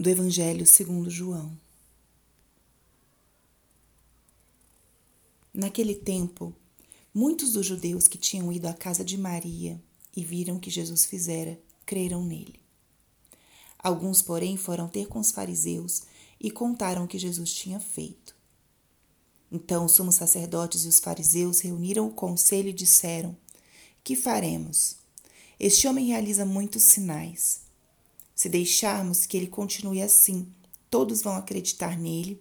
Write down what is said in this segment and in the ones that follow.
do Evangelho segundo João. Naquele tempo, muitos dos judeus que tinham ido à casa de Maria e viram o que Jesus fizera, creram nele. Alguns, porém, foram ter com os fariseus e contaram o que Jesus tinha feito. Então os sumos sacerdotes e os fariseus reuniram o conselho e disseram: Que faremos? Este homem realiza muitos sinais. Se deixarmos que ele continue assim, todos vão acreditar nele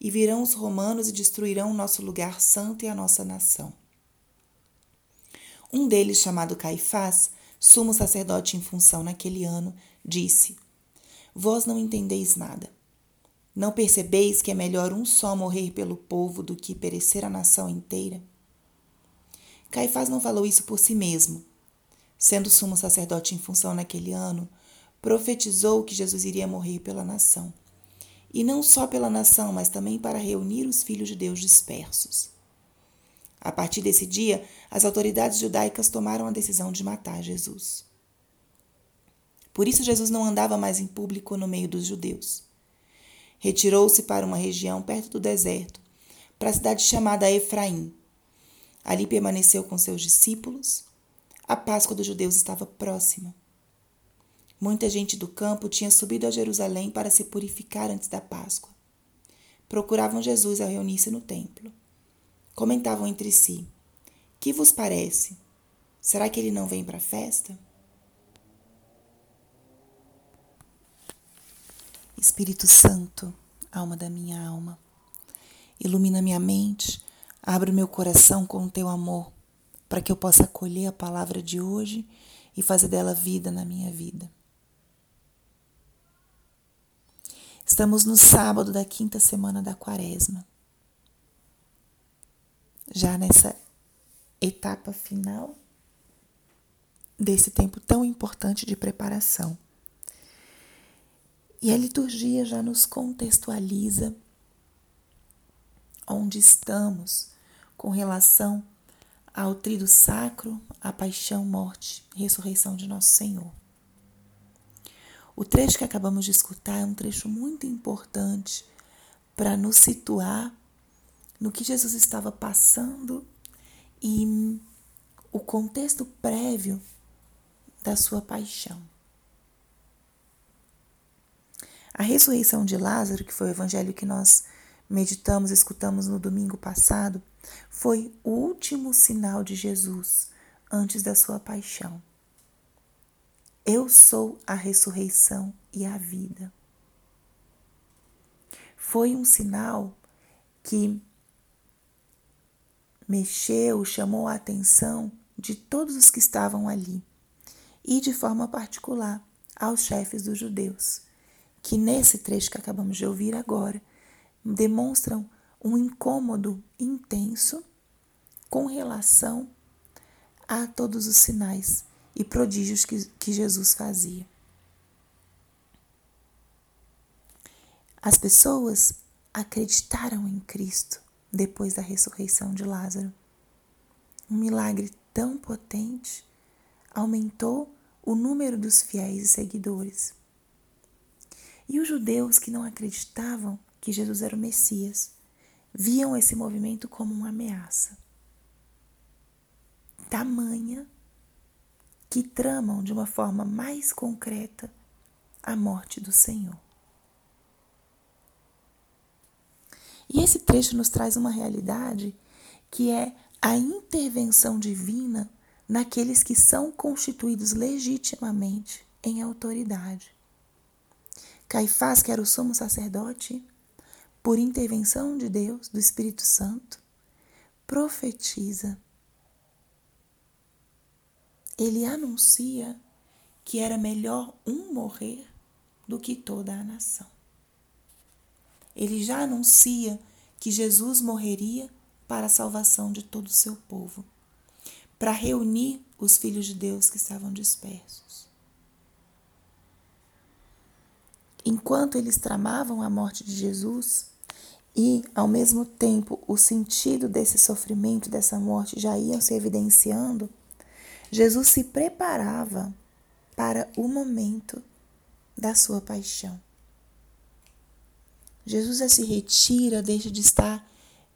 e virão os romanos e destruirão o nosso lugar santo e a nossa nação. Um deles, chamado Caifás, sumo sacerdote em função naquele ano, disse: Vós não entendeis nada. Não percebeis que é melhor um só morrer pelo povo do que perecer a nação inteira? Caifás não falou isso por si mesmo. Sendo sumo sacerdote em função naquele ano, profetizou que Jesus iria morrer pela nação. E não só pela nação, mas também para reunir os filhos de Deus dispersos. A partir desse dia, as autoridades judaicas tomaram a decisão de matar Jesus. Por isso, Jesus não andava mais em público no meio dos judeus. Retirou-se para uma região perto do deserto, para a cidade chamada Efraim. Ali permaneceu com seus discípulos. A Páscoa dos judeus estava próxima. Muita gente do campo tinha subido a Jerusalém para se purificar antes da Páscoa. Procuravam Jesus ao reunir-se no templo. Comentavam entre si: Que vos parece? Será que ele não vem para a festa? Espírito Santo, alma da minha alma, ilumina minha mente, abre o meu coração com o teu amor, para que eu possa acolher a palavra de hoje e fazer dela vida na minha vida. Estamos no sábado da quinta semana da quaresma. Já nessa etapa final desse tempo tão importante de preparação. E a liturgia já nos contextualiza onde estamos com relação ao trido sacro, a paixão, morte ressurreição de nosso Senhor. O trecho que acabamos de escutar é um trecho muito importante para nos situar no que Jesus estava passando e o contexto prévio da sua paixão. A ressurreição de Lázaro, que foi o evangelho que nós meditamos, escutamos no domingo passado, foi o último sinal de Jesus antes da sua paixão. Eu sou a ressurreição e a vida. Foi um sinal que mexeu, chamou a atenção de todos os que estavam ali e, de forma particular, aos chefes dos judeus, que nesse trecho que acabamos de ouvir agora demonstram um incômodo intenso com relação a todos os sinais e prodígios que, que Jesus fazia. As pessoas acreditaram em Cristo depois da ressurreição de Lázaro. Um milagre tão potente aumentou o número dos fiéis e seguidores. E os judeus que não acreditavam que Jesus era o Messias viam esse movimento como uma ameaça. Tamanha que tramam de uma forma mais concreta a morte do Senhor. E esse trecho nos traz uma realidade que é a intervenção divina naqueles que são constituídos legitimamente em autoridade. Caifás, que era o sumo sacerdote, por intervenção de Deus, do Espírito Santo, profetiza ele anuncia que era melhor um morrer do que toda a nação. Ele já anuncia que Jesus morreria para a salvação de todo o seu povo, para reunir os filhos de Deus que estavam dispersos. Enquanto eles tramavam a morte de Jesus e, ao mesmo tempo, o sentido desse sofrimento, dessa morte já iam se evidenciando, Jesus se preparava para o momento da sua paixão. Jesus já se retira, deixa de estar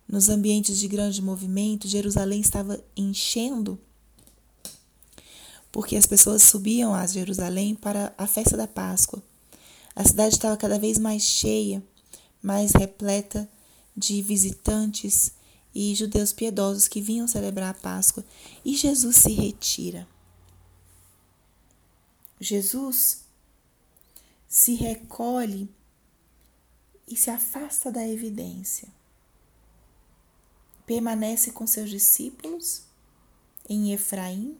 nos ambientes de grande movimento. Jerusalém estava enchendo porque as pessoas subiam a Jerusalém para a festa da Páscoa. A cidade estava cada vez mais cheia, mais repleta de visitantes e judeus piedosos que vinham celebrar a Páscoa. E Jesus se retira. Jesus se recolhe e se afasta da evidência. Permanece com seus discípulos em Efraim.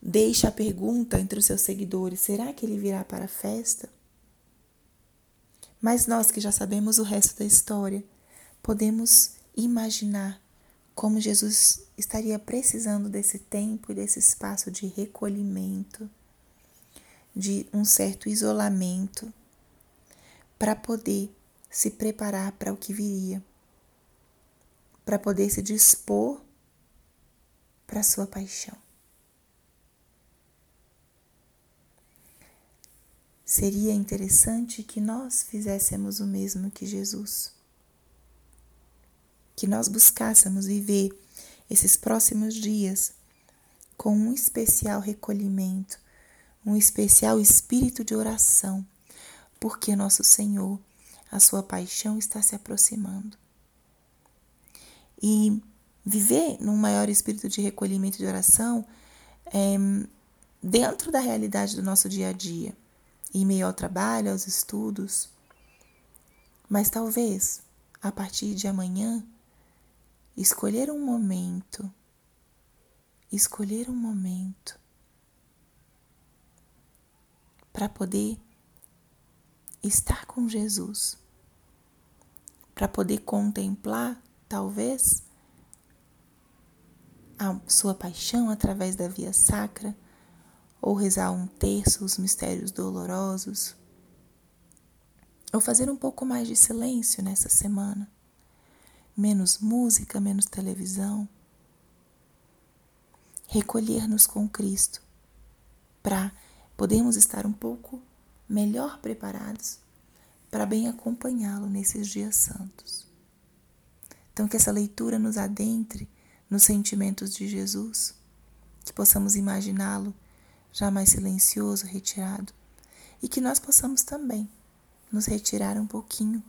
Deixa a pergunta entre os seus seguidores: será que ele virá para a festa? Mas nós que já sabemos o resto da história, podemos imaginar como Jesus estaria precisando desse tempo e desse espaço de recolhimento, de um certo isolamento, para poder se preparar para o que viria, para poder se dispor para a sua paixão. Seria interessante que nós fizéssemos o mesmo que Jesus. Que nós buscássemos viver esses próximos dias com um especial recolhimento, um especial espírito de oração, porque nosso Senhor, a sua paixão está se aproximando. E viver num maior espírito de recolhimento de oração é, dentro da realidade do nosso dia a dia em meio ao trabalho, aos estudos. Mas talvez, a partir de amanhã, escolher um momento, escolher um momento. Para poder estar com Jesus, para poder contemplar, talvez, a sua paixão através da via sacra ou rezar um terço, os mistérios dolorosos, ou fazer um pouco mais de silêncio nessa semana. Menos música, menos televisão. Recolher-nos com Cristo para podermos estar um pouco melhor preparados para bem acompanhá-lo nesses dias santos. Então, que essa leitura nos adentre nos sentimentos de Jesus, que possamos imaginá-lo já mais silencioso, retirado, e que nós possamos também nos retirar um pouquinho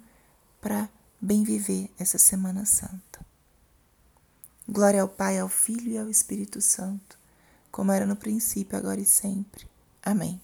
para bem viver essa Semana Santa. Glória ao Pai, ao Filho e ao Espírito Santo, como era no princípio, agora e sempre. Amém.